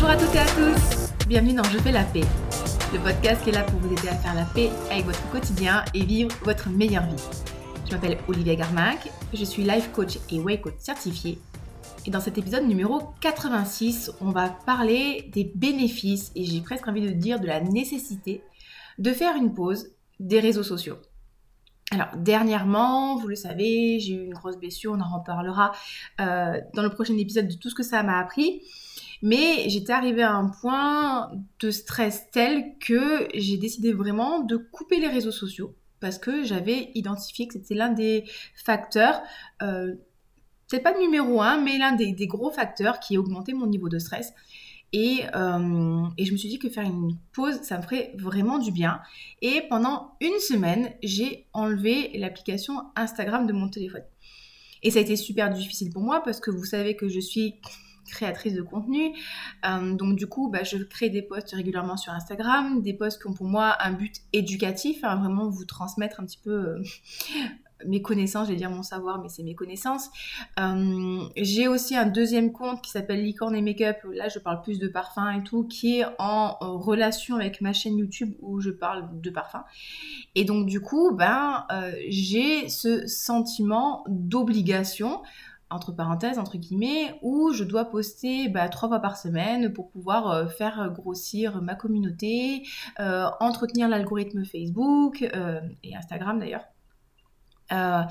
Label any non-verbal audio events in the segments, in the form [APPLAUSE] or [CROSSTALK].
Bonjour à toutes et à tous, bienvenue dans Je fais la paix, le podcast qui est là pour vous aider à faire la paix avec votre quotidien et vivre votre meilleure vie. Je m'appelle Olivia Garmac, je suis life coach et way coach certifié. Et dans cet épisode numéro 86, on va parler des bénéfices et j'ai presque envie de dire de la nécessité de faire une pause des réseaux sociaux. Alors, dernièrement, vous le savez, j'ai eu une grosse blessure, on en reparlera euh, dans le prochain épisode de tout ce que ça m'a appris. Mais j'étais arrivée à un point de stress tel que j'ai décidé vraiment de couper les réseaux sociaux parce que j'avais identifié que c'était l'un des facteurs, euh, peut-être pas le numéro un, mais l'un des, gros facteurs qui augmentait mon niveau de stress. Euh, et, je me suis dit que faire une pause, ça me ferait vraiment du bien. Et pendant une semaine, j'ai enlevé l'application Instagram de mon téléphone. Et ça a été super difficile pour moi parce que vous savez que je suis créatrice de contenu. Euh, donc du coup, bah, je crée des posts régulièrement sur Instagram, des posts qui ont pour moi un but éducatif, hein, vraiment vous transmettre un petit peu euh, [LAUGHS] mes connaissances, je vais dire mon savoir, mais c'est mes connaissances. Euh, j'ai aussi un deuxième compte qui s'appelle Licorne et Makeup. Là, je parle plus de parfum et tout, qui est en relation avec ma chaîne YouTube où je parle de parfum. Et donc, du coup, ben, j'ai ce sentiment d'obligation entre parenthèses, entre guillemets, où je dois poster bah, trois fois par semaine pour pouvoir euh, faire grossir ma communauté, euh, entretenir l'algorithme Facebook euh, et Instagram d'ailleurs. Euh,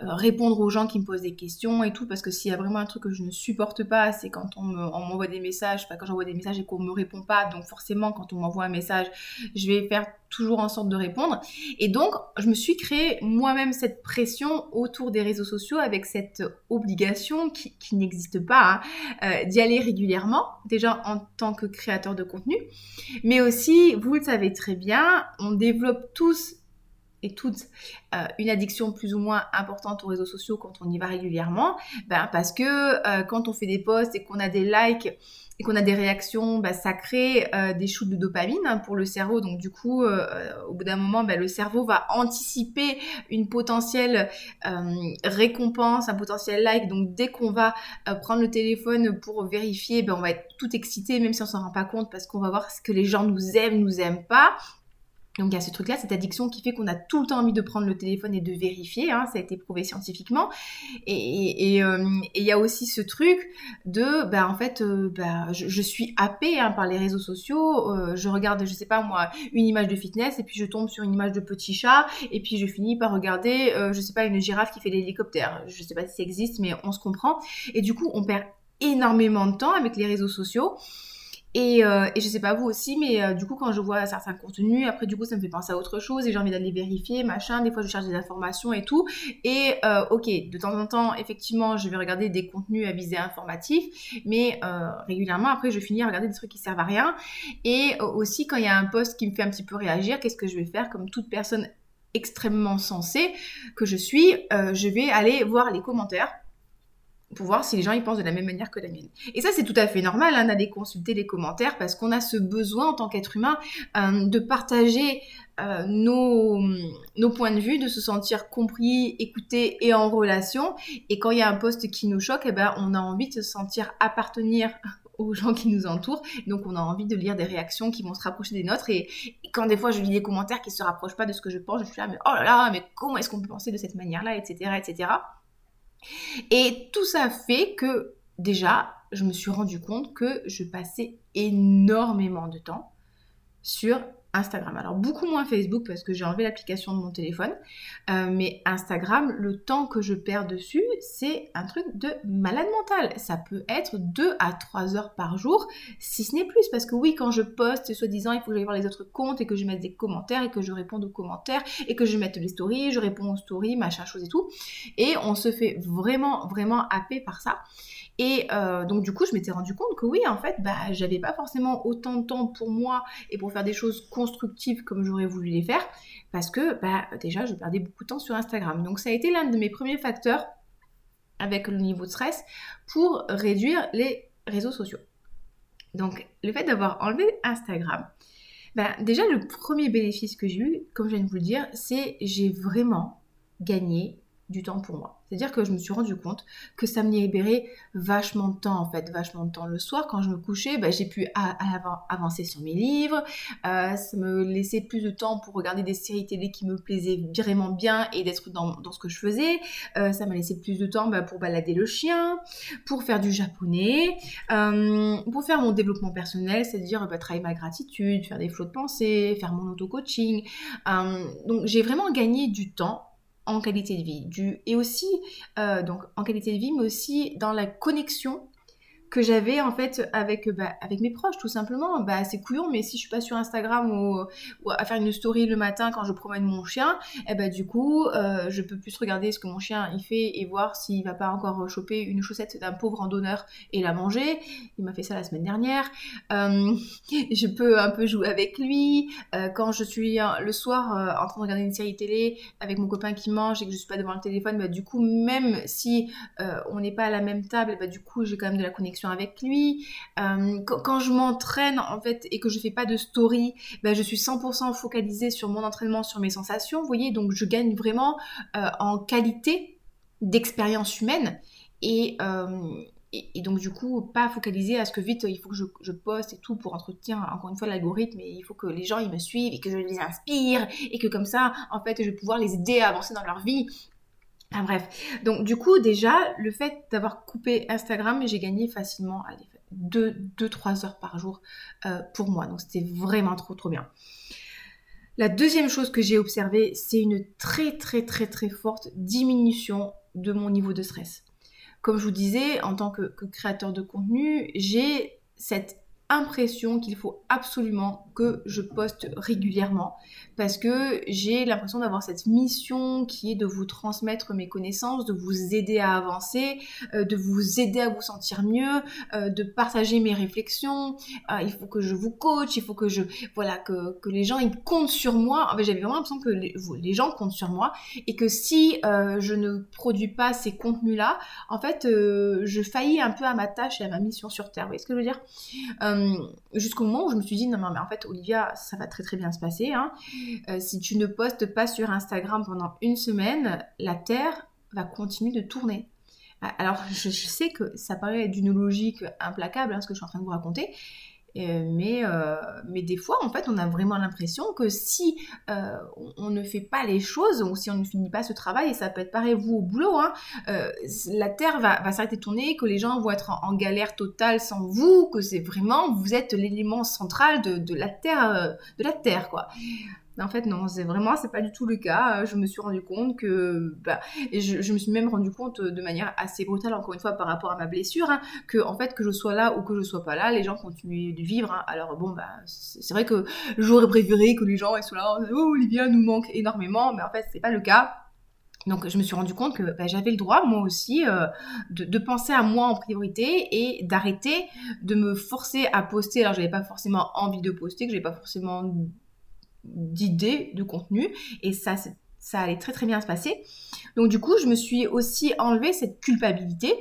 répondre aux gens qui me posent des questions et tout, parce que s'il y a vraiment un truc que je ne supporte pas, c'est quand on m'envoie des messages, pas quand j'envoie des messages et qu'on me répond pas, donc forcément quand on m'envoie un message, je vais faire toujours en sorte de répondre. Et donc, je me suis créé moi-même cette pression autour des réseaux sociaux avec cette obligation qui, n'existe pas, hein, euh, d'y aller régulièrement, déjà en tant que créateur de contenu, mais aussi, vous le savez très bien, on développe tous et toutes euh, une addiction plus ou moins importante aux réseaux sociaux quand on y va régulièrement, ben parce que euh, quand on fait des posts et qu'on a des likes et qu'on a des réactions, ben, ça crée euh, des shoots de dopamine hein, pour le cerveau. Donc du coup, au bout d'un moment, ben, le cerveau va anticiper une potentielle récompense, un potentiel like. Donc dès qu'on va prendre le téléphone pour vérifier, ben, on va être tout excité, même si on s'en rend pas compte, parce qu'on va voir ce que les gens nous aiment, nous aiment pas. Donc il y a ce truc-là, cette addiction qui fait qu'on a tout le temps envie de prendre le téléphone et de vérifier, hein, ça a été prouvé scientifiquement. Et euh, il y a aussi ce truc de, ben en fait, euh, ben, je, suis happée hein, par les réseaux sociaux, euh, je regarde, je sais pas moi, une image de fitness et puis je tombe sur une image de petit chat et puis je finis par regarder, je sais pas, une girafe qui fait l'hélicoptère. Je sais pas si ça existe, mais on se comprend. Et du coup, on perd énormément de temps avec les réseaux sociaux. Et, euh, et je sais pas vous aussi, mais euh, du coup, quand je vois certains contenus, après, du coup, ça me fait penser à autre chose et j'ai envie d'aller vérifier, machin. Des fois, je cherche des informations et tout. Et euh, ok, de temps en temps, effectivement, je vais regarder des contenus à visée informatif, mais euh, régulièrement, après, je finis à regarder des trucs qui servent à rien. Et aussi, quand il y a un post qui me fait un petit peu réagir, qu'est-ce que je vais faire? Comme toute personne extrêmement sensée que je suis Je vais aller voir les commentaires pour voir si les gens y pensent de la même manière que la mienne. Et ça, c'est tout à fait normal hein, d'aller consulter les commentaires parce qu'on a ce besoin en tant qu'être humain euh, de partager euh, nos, nos points de vue, de se sentir compris, écouté et en relation. Et quand il y a un poste qui nous choque, eh ben, on a envie de se sentir appartenir [LAUGHS] aux gens qui nous entourent. Donc, on a envie de lire des réactions qui vont se rapprocher des nôtres. Et, quand des fois, je lis des commentaires qui se rapprochent pas de ce que je pense, je suis là, mais oh là là, mais comment est-ce qu'on peut penser de cette manière-là, etc., etc. Et tout ça fait que déjà, je me suis rendu compte que je passais énormément de temps sur Instagram. Alors beaucoup moins Facebook parce que j'ai enlevé l'application de mon téléphone. Euh, mais Instagram, le temps que je perds dessus, c'est un truc de malade mental. Ça peut être 2 à 3 heures par jour, si ce n'est plus. Parce que oui, quand je poste, soi-disant, il faut que j'aille voir les autres comptes et que je mette des commentaires et que je réponde aux commentaires et que je mette les stories, je réponds aux stories, machin chose et tout. Et on se fait vraiment, vraiment happer par ça. Et euh, donc du coup, je m'étais rendu compte que oui, en fait, bah, j'avais pas forcément autant de temps pour moi et pour faire des choses constructives comme j'aurais voulu les faire, parce que bah, déjà, je perdais beaucoup de temps sur Instagram. Donc ça a été l'un de mes premiers facteurs avec le niveau de stress pour réduire les réseaux sociaux. Donc le fait d'avoir enlevé Instagram, bah, déjà le premier bénéfice que j'ai eu, comme je viens de vous le dire, c'est j'ai vraiment gagné du temps pour moi. C'est-à-dire que je me suis rendu compte que ça me libérait vachement de temps, en fait, vachement de temps. Le soir, quand je me couchais, bah, j'ai pu avancer sur mes livres, euh, ça me laissait plus de temps pour regarder des séries télé qui me plaisaient vraiment bien et d'être dans, ce que je faisais. Euh, ça m'a laissé plus de temps bah, pour balader le chien, pour faire du japonais, euh, pour faire mon développement personnel, c'est-à-dire bah, travailler ma gratitude, faire des flots de pensée, faire mon auto-coaching. donc j'ai vraiment gagné du temps en qualité de vie. Du, et aussi, euh, donc en qualité de vie, mais aussi dans la connexion que j'avais en fait avec, bah, avec mes proches tout simplement. Bah, c'est couillon, mais si je suis pas sur Instagram ou, à faire une story le matin quand je promène mon chien, et eh bah, du coup, euh, je peux plus regarder ce que mon chien il fait et voir s'il va pas encore choper une chaussette d'un pauvre randonneur et la manger. Il m'a fait ça la semaine dernière. Euh, [LAUGHS] je peux un peu jouer avec lui. Euh, quand je suis le soir en train de regarder une série télé avec mon copain qui mange et que je suis pas devant le téléphone, bah, du coup, même si on n'est pas à la même table, bah, du coup, j'ai quand même de la connexion avec lui. Euh, quand, je m'entraîne en fait et que je fais pas de story, ben, je suis 100% focalisée sur mon entraînement, sur mes sensations. Vous voyez, donc je gagne vraiment euh, en qualité d'expérience humaine euh, et, et, donc du coup pas focaliser à ce que vite il faut que je, poste et tout pour entretenir encore une fois l'algorithme et il faut que les gens ils me suivent et que je les inspire et que comme ça en fait je vais pouvoir les aider à avancer dans leur vie Enfin bref, donc du coup déjà, le fait d'avoir coupé Instagram, j'ai gagné facilement 2-3 heures par jour euh, pour moi. Donc c'était vraiment trop trop bien. La deuxième chose que j'ai observée, c'est une très très très très forte diminution de mon niveau de stress. Comme je vous disais, en tant que créateur de contenu, j'ai cette impression qu'il faut absolument que je poste régulièrement parce que j'ai l'impression d'avoir cette mission qui est de vous transmettre mes connaissances, de vous aider à avancer, euh, de vous aider à vous sentir mieux, euh, de partager mes réflexions. Euh, il faut que je vous coach, il faut que je voilà que, les gens ils comptent sur moi. En fait, j'avais vraiment l'impression que les, les, gens comptent sur moi et que si je ne produis pas ces contenus là, en fait, je faillis un peu à ma tâche et à ma mission sur terre. Vous voyez ce que je veux dire? Jusqu'au moment où je me suis dit non mais en fait Olivia, ça va très très bien se passer. Hein. Euh, si tu ne postes pas sur Instagram pendant une semaine, la Terre va continuer de tourner. Alors, je, sais que ça paraît d'une logique implacable, hein, ce que je suis en train de vous raconter, euh, mais, euh, mais des fois, en fait, on a vraiment l'impression que si on, ne fait pas les choses, ou si on ne finit pas ce travail, et ça peut être pareil vous au boulot, hein, la Terre va, s'arrêter de tourner, que les gens vont être en, galère totale sans vous, que c'est vraiment, vous êtes l'élément central de, de, la Terre, de la Terre, quoi. En fait, non, c'est vraiment, c'est pas du tout le cas. Euh, je me suis rendu compte que, bah, je, me suis même rendu compte de manière assez brutale, encore une fois, par rapport à ma blessure, hein, que, en fait, que je sois là ou que je sois pas là, les gens continuent de vivre. Hein. Alors, bon, bah, c'est vrai que j'aurais préféré que les gens soient là, oh, Olivia nous manque énormément, mais en fait, c'est pas le cas. Donc je me suis rendu compte que bah, j'avais le droit moi aussi euh, de, penser à moi en priorité et d'arrêter de me forcer à poster. Alors j'avais pas forcément envie de poster, que j'avais pas forcément d'idées, de contenu, et ça, ça allait très très bien se passer. Donc du coup, je me suis aussi enlevé cette culpabilité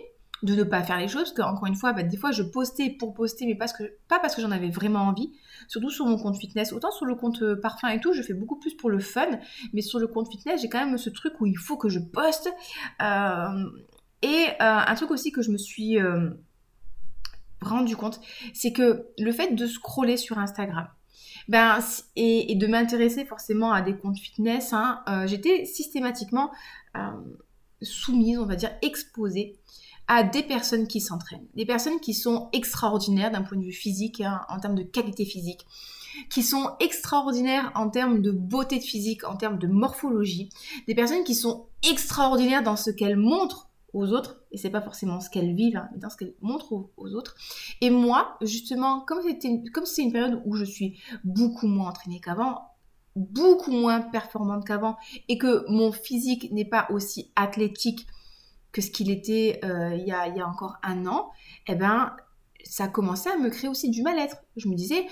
de ne pas faire les choses, parce qu'encore une fois, bah, des fois je postais pour poster, mais parce que, pas parce que j'en avais vraiment envie, surtout sur mon compte fitness, autant sur le compte euh, parfum et tout, je fais beaucoup plus pour le fun, mais sur le compte fitness, j'ai quand même ce truc où il faut que je poste. Euh, et euh, un truc aussi que je me suis rendu compte, c'est que le fait de scroller sur Instagram, ben, et, de m'intéresser forcément à des comptes fitness, hein, euh, j'étais systématiquement euh, soumise, on va dire, exposée à des personnes qui s'entraînent, des personnes qui sont extraordinaires d'un point de vue physique, hein, en termes de qualité physique, qui sont extraordinaires en termes de beauté de physique, en termes de morphologie, des personnes qui sont extraordinaires dans ce qu'elles montrent aux autres, et c'est pas forcément ce qu'elles vivent, hein, mais dans ce qu'elles montrent aux, autres. Et moi, justement, comme c'était comme c'est une période où je suis beaucoup moins entraînée qu'avant, beaucoup moins performante qu'avant, et que mon physique n'est pas aussi athlétique que ce qu'il était euh, il, y a, y a encore un an, eh ben ça a commencé à me créer aussi du mal-être. Je me disais,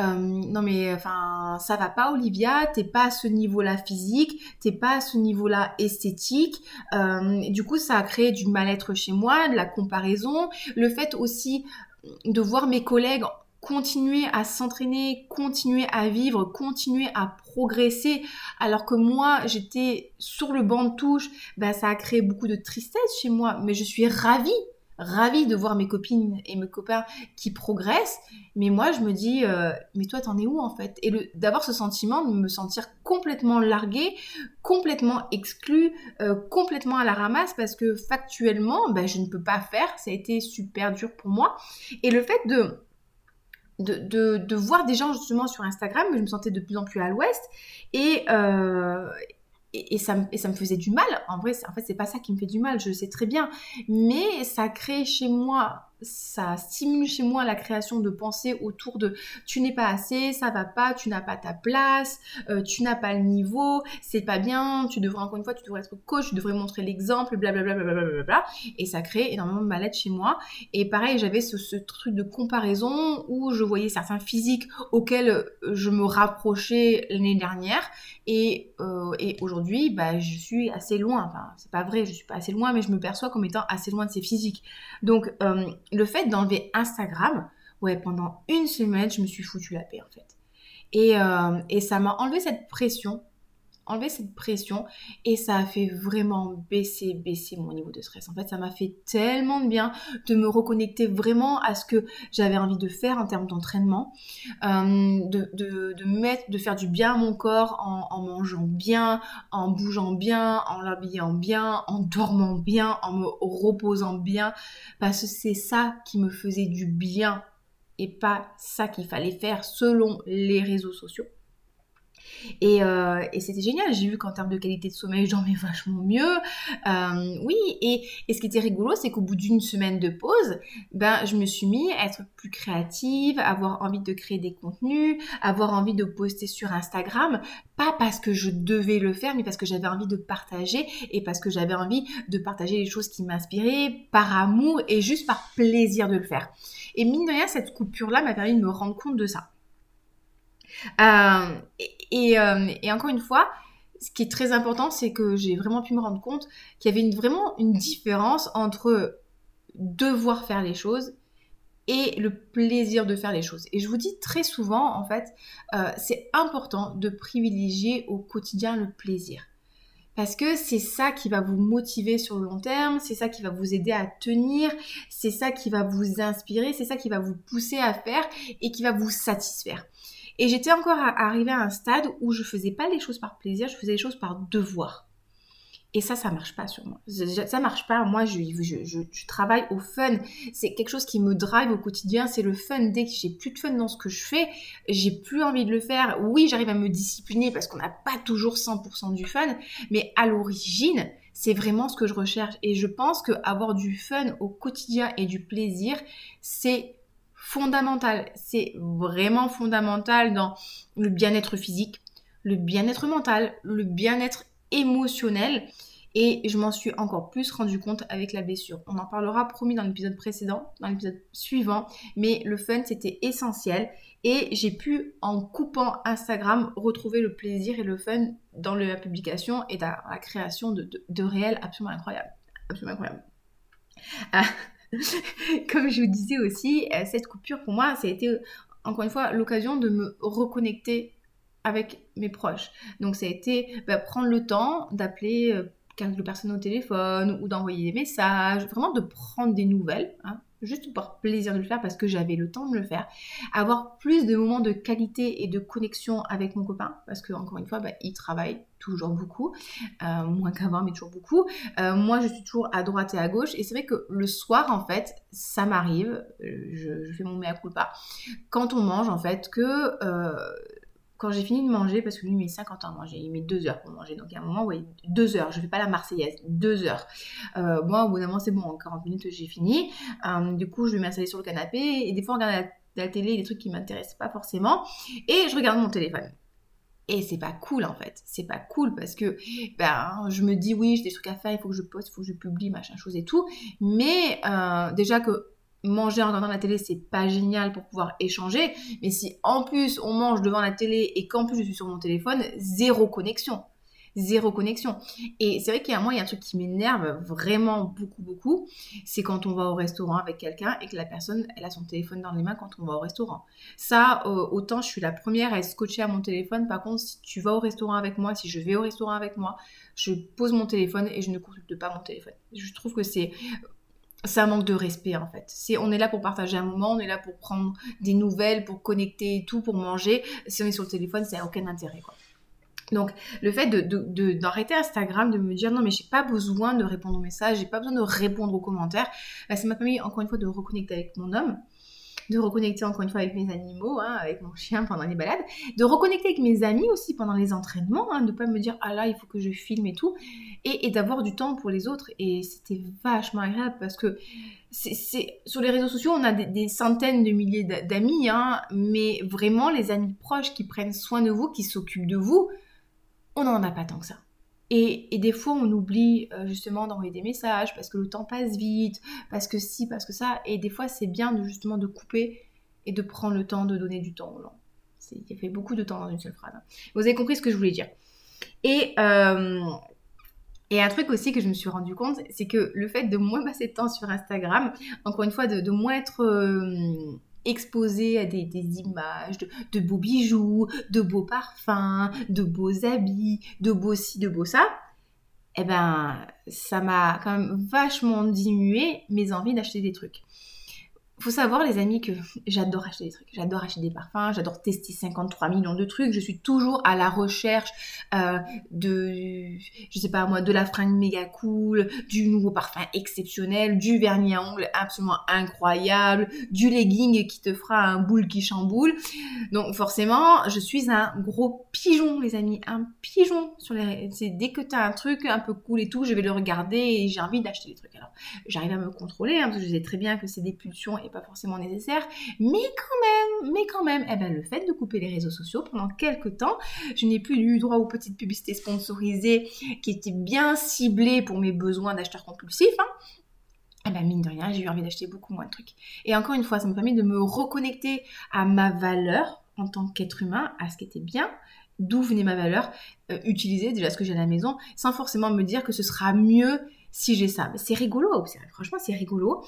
euh, non mais enfin ça va pas Olivia, t'es pas à ce niveau-là physique, t'es pas à ce niveau-là esthétique. Euh, du coup ça a créé du mal-être chez moi, de la comparaison, le fait aussi de voir mes collègues continuer à s'entraîner, continuer à vivre, continuer à progresser, alors que moi j'étais sur le banc de touche, ben, ça a créé beaucoup de tristesse chez moi, mais je suis ravie ravie de voir mes copines et mes copains qui progressent, mais moi je me dis, euh, mais toi t'en es où en fait? Et d'avoir ce sentiment de me sentir complètement larguée, complètement exclue, euh, complètement à la ramasse parce que factuellement, ben, je ne peux pas faire, ça a été super dur pour moi. Et le fait de de, voir des gens justement sur Instagram, je me sentais de plus en plus à l'ouest. Et, euh, et, ça, me faisait du mal. En vrai, en fait, c'est pas ça qui me fait du mal, je le sais très bien. Mais ça crée chez moi ça stimule chez moi la création de pensées autour de tu n'es pas assez, ça va pas, tu n'as pas ta place, euh, tu n'as pas le niveau, c'est pas bien, tu devrais encore une fois, tu devrais être coach, tu devrais montrer l'exemple, blablabla. Bla, bla, et ça crée énormément de mal-être chez moi. Et pareil, j'avais ce, truc de comparaison où je voyais certains physiques auxquels je me rapprochais l'année dernière et, euh, et aujourd'hui, bah, je suis assez loin. Enfin, c'est pas vrai, je suis pas assez loin, mais je me perçois comme étant assez loin de ces physiques. Donc, euh, le fait d'enlever Instagram, ouais, pendant une semaine, je me suis foutu la paix en fait. Et, euh, et ça m'a enlevé cette pression enlever cette pression et ça a fait vraiment baisser, baisser mon niveau de stress. En fait, ça m'a fait tellement de bien de me reconnecter vraiment à ce que j'avais envie de faire en termes d'entraînement, euh, de, de, mettre, de faire du bien à mon corps en, en mangeant bien, en bougeant bien, en l'habillant bien, en dormant bien, en me reposant bien, parce que c'est ça qui me faisait du bien et pas ça qu'il fallait faire selon les réseaux sociaux. Euh, et, c'était génial. J'ai vu qu'en termes de qualité de sommeil, j'en mets vachement mieux. Euh, oui, et, ce qui était rigolo, c'est qu'au bout d'une semaine de pause, ben, je me suis mis à être plus créative, avoir envie de créer des contenus, avoir envie de poster sur Instagram. Pas parce que je devais le faire, mais parce que j'avais envie de partager et parce que j'avais envie de partager les choses qui m'inspiraient par amour et juste par plaisir de le faire. Et mine de rien, cette coupure-là m'a permis de me rendre compte de ça. Euh, euh, et, encore une fois, ce qui est très important, c'est que j'ai vraiment pu me rendre compte qu'il y avait vraiment une différence entre devoir faire les choses et le plaisir de faire les choses. Et je vous dis très souvent, en fait, euh, c'est important de privilégier au quotidien le plaisir. Parce que c'est ça qui va vous motiver sur le long terme, c'est ça qui va vous aider à tenir, c'est ça qui va vous inspirer, c'est ça qui va vous pousser à faire et qui va vous satisfaire. Et j'étais encore arrivée à un stade où je faisais pas les choses par plaisir, je faisais les choses par devoir. Et ça, ça marche pas sur moi. Ça marche pas. Moi, je, je, travaille au fun. C'est quelque chose qui me drive au quotidien. C'est le fun. Dès que j'ai plus de fun dans ce que je fais, j'ai plus envie de le faire. Oui, j'arrive à me discipliner parce qu'on n'a pas toujours 100% du fun. Mais à l'origine, c'est vraiment ce que je recherche. Et je pense que avoir du fun au quotidien et du plaisir, c'est fondamental. C'est vraiment fondamental dans le bien-être physique, le bien-être mental, le bien-être émotionnel. Et je m'en suis encore plus rendu compte avec la blessure. On en parlera promis dans l'épisode précédent, dans l'épisode suivant. Mais le fun, c'était essentiel. Et j'ai pu, en coupant Instagram, retrouver le plaisir et le fun dans la publication et dans la création de, de, réels absolument incroyables. Absolument incroyable. Ah, [LAUGHS] comme je vous disais aussi, euh, cette coupure pour moi, ça a été encore une fois l'occasion de me reconnecter avec mes proches. Donc ça a été bah, prendre le temps d'appeler euh, quelques personnes au téléphone ou d'envoyer des messages, vraiment de prendre des nouvelles, hein, juste par plaisir de le faire parce que j'avais le temps de le faire. Avoir plus de moments de qualité et de connexion avec mon copain parce que encore une fois, bah, il travaille toujours beaucoup, euh, moins qu'avant mais toujours beaucoup. Euh, moi, je suis toujours à droite et à gauche et c'est vrai que le soir, en fait, ça m'arrive, je, je, fais mon mea culpa, quand on mange, en fait, que quand j'ai fini de manger, parce que lui il met 50 ans à manger, il met 2 heures pour manger, donc a un moment, oui, 2 heures, je fais pas la marseillaise, 2 heures. Euh, moi, au bout d'un moment, c'est bon, en 40 minutes, j'ai fini. Euh, du coup, je vais m'installer sur le canapé, et des fois, on regarde la, télé, des trucs qui m'intéressent pas forcément, et je regarde mon téléphone. Et c'est pas cool en fait, c'est pas cool parce que ben, je me dis oui j'ai des trucs à faire, il faut que je poste, il faut que je publie, machin chose et tout. Mais euh, déjà que manger en regardant la télé, c'est pas génial pour pouvoir échanger. Mais si en plus on mange devant la télé et qu'en plus je suis sur mon téléphone, zéro connexion. zéro connexion. Et c'est vrai qu'il y a moi, il y a un truc qui m'énerve vraiment beaucoup, beaucoup, c'est quand on va au restaurant avec quelqu'un et que la personne, elle a son téléphone dans les mains quand on va au restaurant. Ça, euh, autant je suis la première à être scotchée à mon téléphone. Par contre, si tu vas au restaurant avec moi, si je vais au restaurant avec moi, je pose mon téléphone et je ne consulte pas mon téléphone. Je trouve que c'est c'est un manque de respect en fait. C'est, on est là pour partager un moment, on est là pour prendre des nouvelles, pour connecter et tout, pour manger. Si on est sur le téléphone, ça n'a aucun intérêt quoi. Donc, le fait de, d'arrêter Instagram, de me dire non, mais j'ai pas besoin de répondre aux messages, j'ai pas besoin de répondre aux commentaires, bah, ça m'a permis encore une fois de reconnecter avec mon homme, de reconnecter encore une fois avec mes animaux, hein, avec mon chien pendant les balades, de reconnecter avec mes amis aussi pendant les entraînements, hein, de pas me dire ah là il faut que je filme et tout, et, d'avoir du temps pour les autres. Et c'était vachement agréable parce que sur les réseaux sociaux on a des, centaines de milliers d'amis, hein, mais vraiment les amis proches qui prennent soin de vous, qui s'occupent de vous, on n'en a pas tant que ça. Et, des fois, on oublie euh, justement d'envoyer des messages parce que le temps passe vite, parce que si, parce que ça. Et des fois, c'est bien de, justement de couper et de prendre le temps de donner du temps aux gens. Il fait beaucoup de temps dans une seule phrase. Hein. Vous avez compris ce que je voulais dire. Et, euh, et un truc aussi que je me suis rendu compte, c'est que le fait de moins passer de temps sur Instagram, encore une fois, de, moins être... Euh, exposé à des, images de, beaux bijoux, de beaux parfums, de beaux habits, de beaux ci, de beaux ça, eh ben, ça m'a quand même vachement diminué mes envies d'acheter des trucs faut savoir, les amis, que j'adore acheter des trucs. J'adore acheter des parfums, j'adore tester 53 millions de trucs. Je suis toujours à la recherche euh, de, je sais pas moi, de la fringue méga cool, du nouveau parfum exceptionnel, du vernis à ongles absolument incroyable, du legging qui te fera un boule qui chamboule. Donc forcément, je suis un gros pigeon, les amis, un pigeon sur les. C'est dès que t'as un truc un peu cool et tout, je vais le regarder et j'ai envie d'acheter des trucs. Alors, j'arrive à me contrôler hein, parce que je sais très bien que c'est des pulsions et pas forcément nécessaire, mais quand même, mais quand même, eh ben, le fait de couper les réseaux sociaux pendant quelques temps, je n'ai plus eu droit aux petites publicités sponsorisées qui étaient bien ciblées pour mes besoins d'acheteur compulsif. Hein. Eh ben, mine de rien, j'ai eu envie d'acheter beaucoup moins de trucs. Et encore une fois, ça m'a permis de me reconnecter à ma valeur en tant qu'être humain, à ce qui était bien, d'où venait ma valeur, euh, utiliser déjà ce que j'ai à la maison, sans forcément me dire que ce sera mieux si j'ai ça. C'est rigolo, franchement c'est rigolo.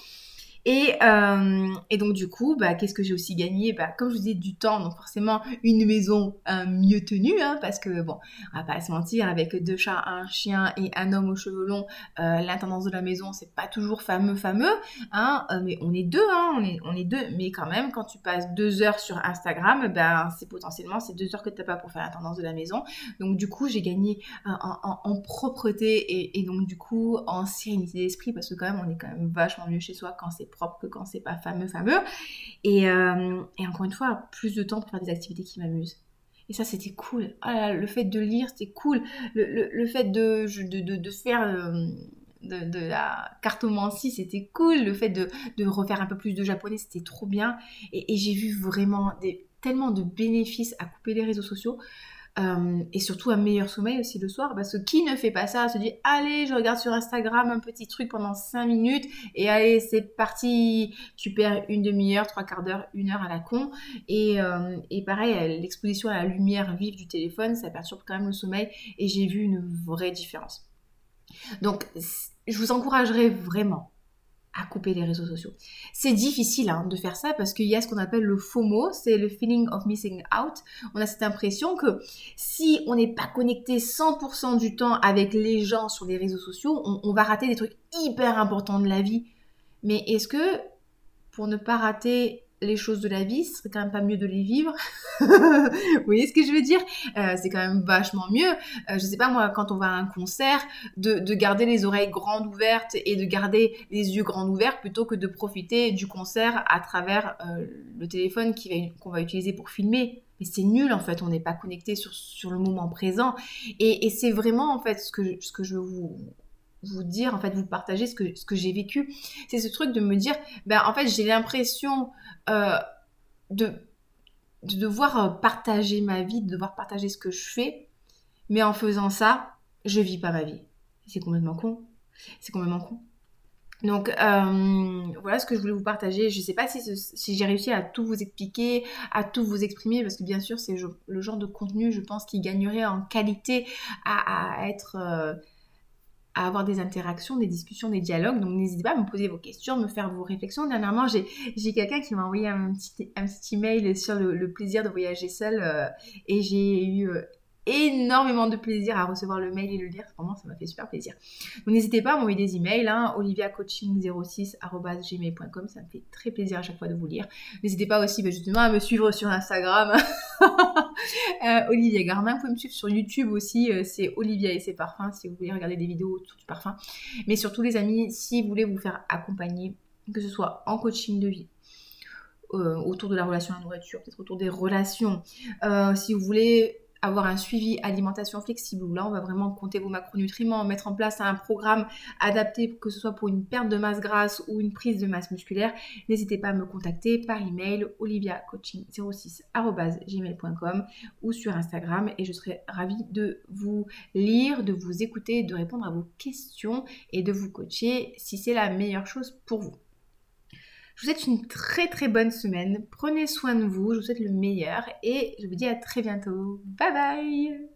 Et, euh, et donc du coup, bah, qu'est-ce que j'ai aussi gagné? Bah, Comme je vous disais, du temps, donc forcément une maison euh, mieux tenue, hein, parce que bon, on va pas se mentir, avec deux chats, un chien et un homme aux cheveux longs, euh, l'intendance de la maison, c'est pas toujours fameux, fameux, hein, mais on est deux, hein, on est, on est deux, mais quand même, quand tu passes deux heures sur Instagram, ben c'est potentiellement c'est deux heures que t'as pas pour faire l'intendance de la maison. Donc du coup, j'ai gagné en, propreté et, et donc du coup en sérénité d'esprit, parce que quand même, on est quand même vachement mieux chez soi quand c'est propre que quand c'est pas fameux, fameux. Et, euh, et, encore une fois, plus de temps pour faire des activités qui m'amusent. Et ça, c'était cool. Ah le fait de lire, c'était cool. Le, le, fait de, de, de, faire euh, de, la cartomancie, c'était cool. Le fait de, de, refaire un peu plus de japonais, c'était trop bien. Et, et j'ai vu vraiment des, tellement de bénéfices à couper les réseaux sociaux. Euh, et surtout un meilleur sommeil aussi le soir parce que qui ne fait pas ça se dit allez je regarde sur Instagram un petit truc pendant 5 minutes et allez c'est parti tu perds une demi-heure trois quarts d'heure une heure à la con. Et, euh, et pareil l'exposition à la lumière vive du téléphone ça perturbe quand même le sommeil et j'ai vu une vraie différence. Donc je vous encouragerais vraiment à couper les réseaux sociaux. C'est difficile hein, de faire ça parce qu'il y a ce qu'on appelle le FOMO, c'est le feeling of missing out. On a cette impression que si on n'est pas connecté 100% du temps avec les gens sur les réseaux sociaux, on, on va rater des trucs hyper importants de la vie. Mais est-ce que pour ne pas rater les choses de la vie, ce serait quand même pas mieux de les vivre. [LAUGHS] Vous voyez ce que je veux dire? Euh, C'est quand même vachement mieux. Euh, je sais pas moi, quand on va à un concert, de, garder les oreilles grandes ouvertes et de garder les yeux grands ouverts plutôt que de profiter du concert à travers euh, le téléphone qu'on va, utiliser pour filmer. Mais c'est nul en fait, on n'est pas connecté sur, le moment présent. Et, c'est vraiment en fait ce que, ce que je vous, vous dire, en fait, vous partager ce que, ce que j'ai vécu. C'est ce truc de me dire, ben, en fait, j'ai l'impression euh, de, de devoir euh, partager ma vie, de devoir partager ce que je fais, mais en faisant ça, je vis pas ma vie. C'est complètement con. C'est complètement con. Donc euh, voilà ce que je voulais vous partager. Je ne sais pas si, si j'ai réussi à tout vous expliquer, à tout vous exprimer, parce que bien sûr c'est le genre de contenu, je pense, qui gagnerait en qualité à, être... à avoir des interactions, des discussions, des dialogues. Donc n'hésitez pas à me poser vos questions, me faire vos réflexions. Dernièrement, j'ai quelqu'un qui m'a envoyé un petit, email sur le, plaisir de voyager seul euh, et j'ai eu énormément de plaisir à recevoir le mail et le lire. Vraiment, ça m'a fait super plaisir. Donc, n'hésitez pas à m'envoyer des emails, hein, oliviacoaching06.gmail.com. Ça me fait très plaisir à chaque fois de vous lire. N'hésitez pas aussi, bah, justement, à me suivre sur Instagram. [LAUGHS] euh, Olivia Garmin. Vous pouvez me suivre sur YouTube aussi. Euh, c'est Olivia et ses parfums si vous voulez regarder des vidéos autour du parfum. Mais surtout, les amis, si vous voulez vous faire accompagner, que ce soit en coaching de vie, euh, autour de la relation à la nourriture, peut-être autour des relations. Si vous voulez avoir un suivi alimentation flexible où là on va vraiment compter vos macronutriments, mettre en place un programme adapté que ce soit pour une perte de masse grasse ou une prise de masse musculaire, n'hésitez pas à me contacter par email oliviacoaching06@gmail.com ou sur Instagram et je serai ravie de vous lire, de vous écouter, de répondre à vos questions et de vous coacher si c'est la meilleure chose pour vous. Je vous souhaite une très très bonne semaine. Prenez soin de vous. Je vous souhaite le meilleur et je vous dis à très bientôt. Bye bye